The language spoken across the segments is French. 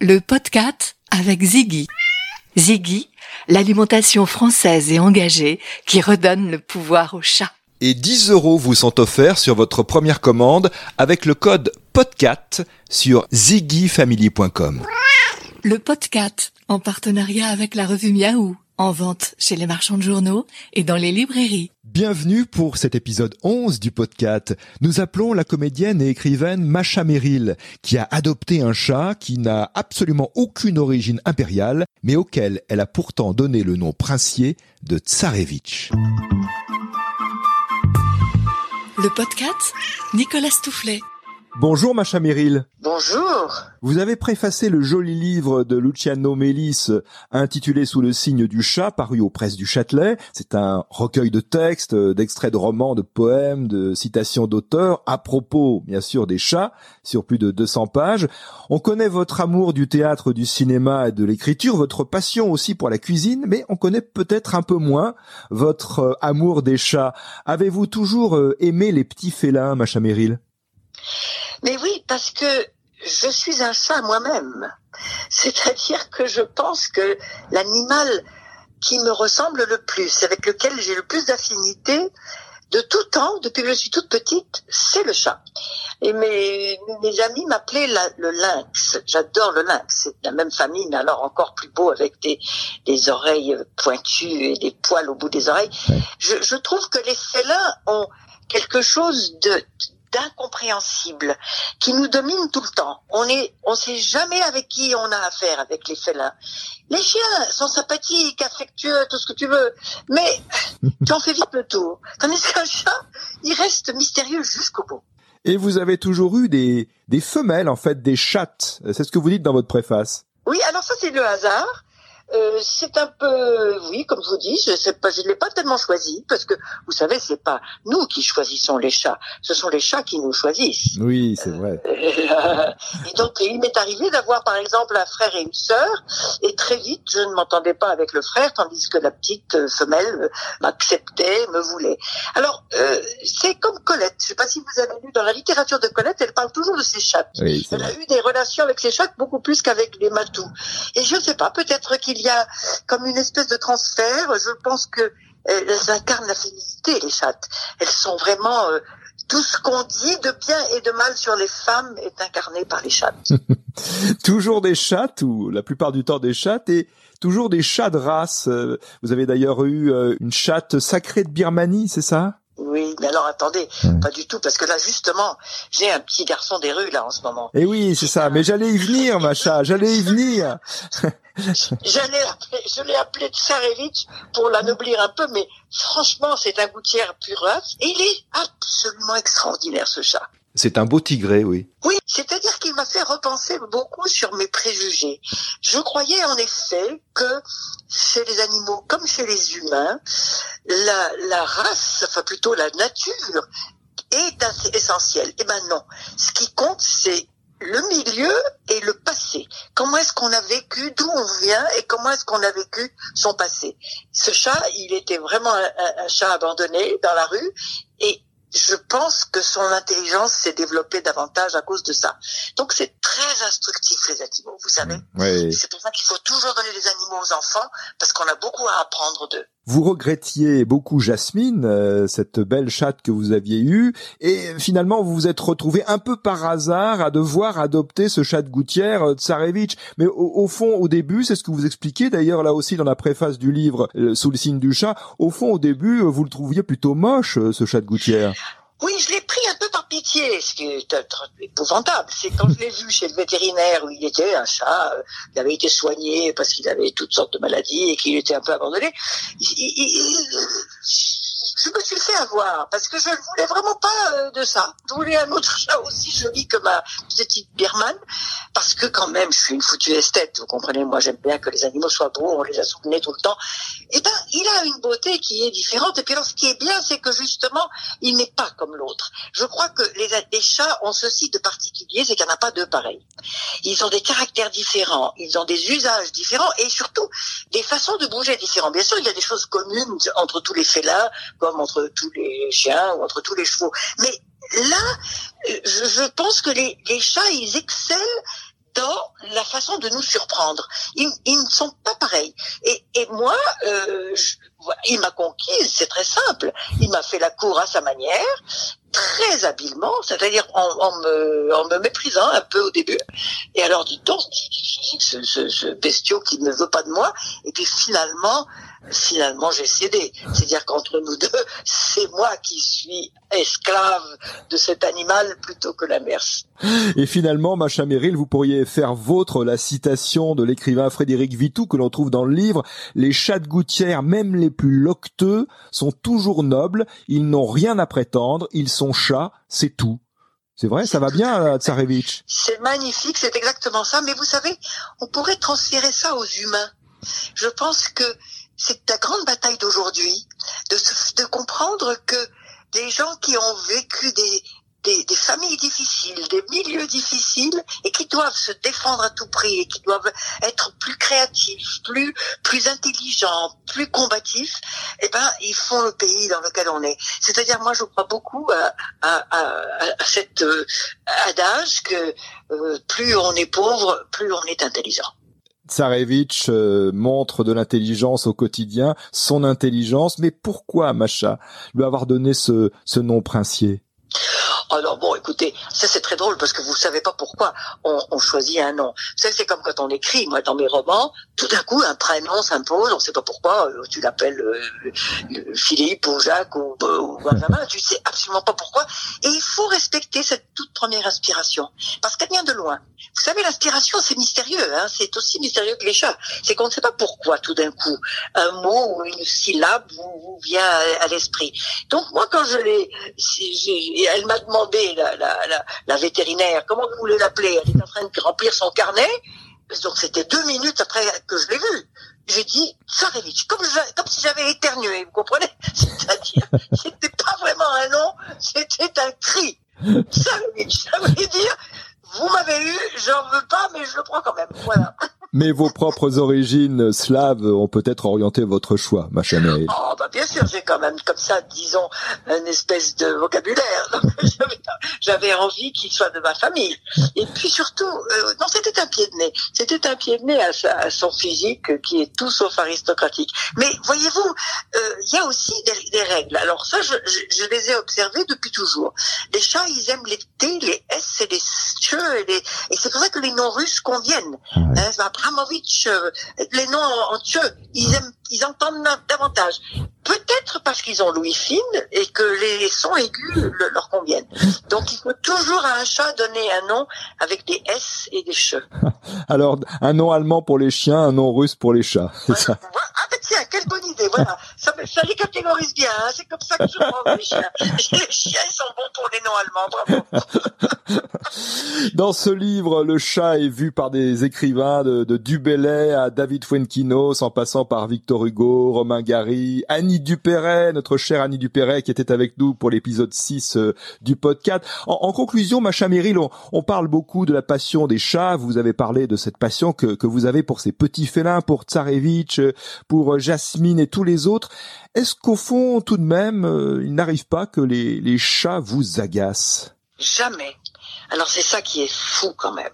le podcast avec Ziggy. Ziggy, l'alimentation française et engagée qui redonne le pouvoir au chat. Et 10 euros vous sont offerts sur votre première commande avec le code PODCAT sur ziggyfamily.com. Le podcast en partenariat avec la revue Miaou, en vente chez les marchands de journaux et dans les librairies. Bienvenue pour cet épisode 11 du podcast. Nous appelons la comédienne et écrivaine Macha Merrill, qui a adopté un chat qui n'a absolument aucune origine impériale, mais auquel elle a pourtant donné le nom princier de Tsarevitch. Le podcast Nicolas Stoufflet. Bonjour Macha Merrill. Bonjour. Vous avez préfacé le joli livre de Luciano Melis intitulé Sous le signe du chat, paru aux presses du Châtelet. C'est un recueil de textes, d'extraits de romans, de poèmes, de citations d'auteurs à propos, bien sûr, des chats, sur plus de 200 pages. On connaît votre amour du théâtre, du cinéma et de l'écriture, votre passion aussi pour la cuisine, mais on connaît peut-être un peu moins votre euh, amour des chats. Avez-vous toujours euh, aimé les petits félins, Macha Merrill Mais oui, parce que je suis un chat moi-même. C'est-à-dire que je pense que l'animal qui me ressemble le plus, avec lequel j'ai le plus d'affinité, de tout temps, depuis que je suis toute petite, c'est le chat. Et mes, mes amis m'appelaient la- le lynx. J'adore le lynx. C'est la même famille, mais alors encore plus beau avec des, des oreilles pointues et des poils au bout des oreilles. Je, je trouve que les félins ont quelque chose de d'incompréhensible qui nous domine tout le temps. On est, on sait jamais avec qui on a affaire avec les félins. Les chiens sont sympathiques, affectueux, tout ce que tu veux, mais tu en fais vite le tour. Tandis qu'un chat, il reste mystérieux jusqu'au bout. Et vous avez toujours eu des, des femelles, en fait, des chattes. C'est ce que vous dites dans votre préface. Oui, alors ça c'est le hasard. Euh, c'est un peu, oui, comme je vous dis, je sais pas, je l'ai pas tellement choisi parce que vous savez, c'est pas nous qui choisissons les chats, ce sont les chats qui nous choisissent. Oui, c'est vrai. Et, euh, et donc, il m'est arrivé d'avoir, par exemple, un frère et une sœur, et très vite, je ne m'entendais pas avec le frère, tandis que la petite euh, femelle m'acceptait, me voulait. Alors, euh, c'est comme Colette. Je ne sais pas si vous avez lu dans la littérature de Colette, elle parle toujours de ses chattes. Oui, Elle a eu des relations avec ses chattes beaucoup plus qu'avec les matous. Et je ne sais pas, peut-être qu'il y a comme une espèce de transfert. Je pense que euh, elles incarnent la féminité, les chattes. Elles sont vraiment euh, tout ce qu'on dit de bien et de mal sur les femmes est incarné par les chattes. Toujours des chattes, ou la plupart du temps des chattes, et toujours des chats de race. Euh, Vous avez d'ailleurs eu euh, une chatte sacrée de Birmanie, c'est ça? Oui, mais alors attendez, Ouais. pas du tout, parce que là justement, j'ai un petit garçon des rues là en ce moment. Eh oui, c'est ça. Mais j'allais y venir, ma chat. J'allais y venir. J'allais je l'ai appelé Tsarevitch pour l'anoblir un peu, mais franchement, c'est un gouttière pur. Et il est absolument extraordinaire, ce chat. C'est un beau tigré, oui. Oui, c'est-à-dire qu'il m'a fait repenser beaucoup sur mes préjugés. Je croyais en effet que chez les animaux comme chez les humains, la, la race, enfin plutôt la nature, est assez essentielle. Eh ben non. Ce qui compte, c'est le milieu et le passé. Comment est-ce qu'on a vécu, d'où on vient et comment est-ce qu'on a vécu son passé? Ce chat, il était vraiment un, un- un chat abandonné dans la rue et je pense que son intelligence s'est développée davantage à cause de ça. Donc c'est très instructif les animaux, vous savez. Oui. C'est pour ça qu'il faut toujours donner des animaux aux enfants parce qu'on a beaucoup à apprendre d'eux. Vous regrettiez beaucoup Jasmine, euh, cette belle chatte que vous aviez eue, et finalement vous vous êtes retrouvé un peu par hasard à devoir adopter ce chat de gouttière, euh, Tsarevitch. Mais au, au fond, au début, c'est ce que vous expliquez d'ailleurs là aussi dans la préface du livre euh, Sous le signe du chat. Au fond, au début, euh, vous le trouviez plutôt moche, euh, ce chat de gouttière. Oui, je l'ai pris pitié, ce qui est épouvantable. C'est quand je l'ai vu chez le vétérinaire où il était, un chat, euh, il avait été soigné parce qu'il avait toutes sortes de maladies et qu'il était un peu abandonné. Je me suis fait avoir parce que je ne voulais vraiment pas euh, de ça. Je voulais un autre chat aussi joli que ma petite Birman parce que quand même, je suis une foutue esthète. Vous comprenez, moi j'aime bien que les animaux soient beaux, on les a soutenus tout le temps. Eh ben, il a une beauté qui est différente. Et puis alors, ce qui est bien, c'est que justement, il n'est pas comme l'autre. Je crois que les, les chats ont ceci de particulier, c'est qu'il n'y en a pas deux pareils. Ils ont des caractères différents, ils ont des usages différents et surtout des façons de bouger différentes. Bien sûr, il y a des choses communes entre tous les félins, entre tous les chiens ou entre tous les chevaux. Mais là, je, je pense que les, les chats, ils excellent dans la façon de nous surprendre. Ils, ils ne sont pas pareils. Et, et moi, euh, je, il m'a conquise, c'est très simple. Il m'a fait la cour à sa manière, très habilement, c'est-à-dire en, en, me, en me méprisant un peu au début. Et alors, du temps, ce, ce, ce bestiau qui ne veut pas de moi. Et puis finalement, finalement j'ai cédé. C'est-à-dire qu'entre nous deux, c'est moi qui suis esclave de cet animal plutôt que l'inverse. Et finalement, Macha Merrill, vous pourriez faire vôtre la citation de l'écrivain Frédéric Vitou que l'on trouve dans le livre. Les chats de gouttière, même les plus locteux, sont toujours nobles. Ils n'ont rien à prétendre. Ils sont chats, c'est tout. C'est vrai, ça va bien, Tsarevitch? C'est magnifique, c'est exactement ça. Mais vous savez, on pourrait transférer ça aux humains. Je pense que c'est la grande bataille d'aujourd'hui, de, de comprendre que des gens qui ont vécu des, des, familles difficiles, des milieux difficiles, et qui doivent se défendre à tout prix, et qui doivent être plus créatifs, plus plus intelligents, plus combatifs, eh ben ils font le pays dans lequel on est. C'est-à-dire, moi, je crois beaucoup à, à, à, à cet euh, adage que euh, plus on est pauvre, plus on est intelligent. Tsarevitch euh, montre de l'intelligence au quotidien, son intelligence, mais pourquoi Macha lui avoir donné ce, ce nom princier? Alors bon, écoutez, ça c'est très drôle parce que vous savez pas pourquoi on, on choisit un nom. Vous c'est comme quand on écrit. Moi, dans mes romans, tout d'un coup, un prénom s'impose. On sait pas pourquoi. Euh, tu l'appelles euh, Philippe ou Jacques ou, euh, ou, Benjamin. Tu sais absolument pas pourquoi. Et il faut respecter cette toute première inspiration parce qu'elle vient de loin. Vous savez, l'inspiration, c'est mystérieux. Hein c'est aussi mystérieux que les chats. C'est qu'on ne sait pas pourquoi tout d'un coup un mot ou une syllabe vous, vous vient à, à l'esprit. Donc moi, quand je l'ai, elle m'a demandé la, vétérinaire, comment vous voulez l'appeler? Elle est en train de remplir son carnet. Donc c'était deux minutes après que je l'ai vu. J'ai dit Tsarevitch, comme, comme si j'avais éternué, vous comprenez? C'est-à-dire, c'était pas vraiment un nom, c'était un cri. Tsarevitch, ça voulait dire, vous m'avez eu, j'en veux pas, mais je le prends quand même. Voilà. Mais vos propres origines slaves ont peut-être orienté votre choix, ma chère Oh, bah bien sûr, j'ai quand même comme ça, disons, une espèce de vocabulaire. J'avais envie qu'il soit de ma famille. Et puis surtout, euh, non, c'était un pied de nez. C'était un pied de nez à, sa, à, son physique qui est tout sauf aristocratique. Mais voyez-vous, euh, il y a aussi des, des, règles. Alors ça, je, je, je, les ai observées depuis toujours. Les chats, ils aiment les T, les S et les cheux et, les... et c'est pour ça que les noms russes conviennent. Hein, Abramovitch, euh, les noms en, en ils aiment, ils entendent davantage. Peut-être parce qu'ils ont Louis fine et que les sons aigus le, leur conviennent. Donc il faut toujours à un chat donner un nom avec des S et des che. Alors un nom allemand pour les chiens, un nom russe pour les chats. Ça? Ah tiens, quelle bonne idée. Voilà, ça, ça les catégorise bien. Hein. C'est comme ça que je prends les chiens. Les chiens ils sont bons pour les noms allemands. Bravo. Dans ce livre, le chat est vu par des écrivains de, de Dubélé à David Fuenquinos, en passant par Victor Hugo, Romain Gary, Annie Dupéret, notre chère Annie Dupéret qui était avec nous pour l'épisode 6 euh, du podcast. En, en conclusion, Macha Meryl, on, on, parle beaucoup de la passion des chats. Vous avez parlé de cette passion que, que vous avez pour ces petits félins, pour Tsarevitch, pour Jasmine et tous les autres. Est-ce qu'au fond, tout de même, euh, il n'arrive pas que les, les chats vous agacent? Jamais. Alors c'est ça qui est fou quand même.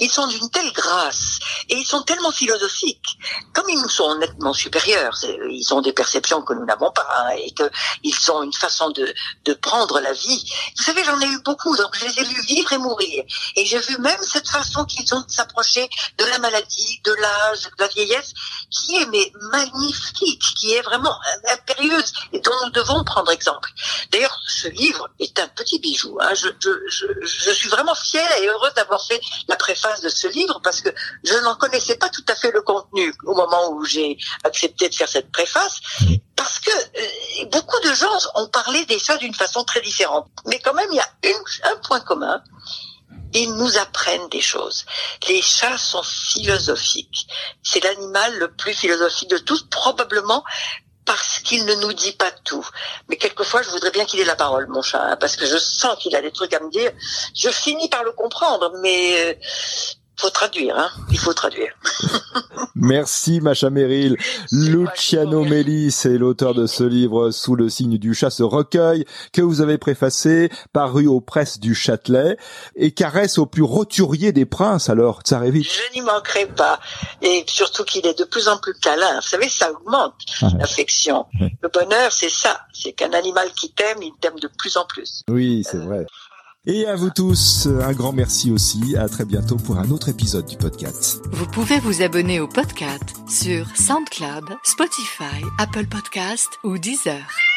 Ils sont d'une telle grâce et ils sont tellement philosophiques. Comme ils nous sont nettement supérieurs, ils ont des perceptions que nous n'avons pas hein, et qu'ils ont une façon de, de prendre la vie. Vous savez, j'en ai eu beaucoup, donc je les ai vus vivre et mourir. Et j'ai vu même cette façon qu'ils ont de s'approcher de la maladie, de l'âge, de la vieillesse, qui est mais magnifique, qui est vraiment impérieuse et dont nous devons prendre exemple. D'ailleurs, ce livre est un petit bijou. Hein. Je, je, je, je suis vraiment fière et heureuse d'avoir fait la préface de ce livre parce que je n'en connaissais pas tout à fait le contenu au moment où j'ai accepté de faire cette préface parce que euh, beaucoup de gens ont parlé des chats d'une façon très différente. Mais quand même, il y a une, un point commun. Ils nous apprennent des choses. Les chats sont philosophiques. C'est l'animal le plus philosophique de tous, probablement parce qu'il ne nous dit pas tout. Mais quelquefois, je voudrais bien qu'il ait la parole, mon chat, hein, parce que je sens qu'il a des trucs à me dire. Je finis par le comprendre, mais euh, faut traduire, hein. Il faut traduire. Merci Macha Merrill. Luciano Melis est l'auteur de ce livre Sous le signe du chat, ce recueil que vous avez préfacé, paru aux presses du Châtelet, et caresse au plus roturier des princes, alors, Tsarevitch. Je n'y manquerai pas. Et surtout qu'il est de plus en plus câlin. Vous savez, ça augmente Ah l'affection. Le bonheur, c'est ça. C'est qu'un animal qui t'aime, il t'aime de plus en plus. Oui, c'est vrai. Et à vous tous, un grand merci aussi. À très bientôt pour un autre épisode du podcast. Vous pouvez vous abonner au podcast sur SoundCloud, Spotify, Apple Podcast ou Deezer.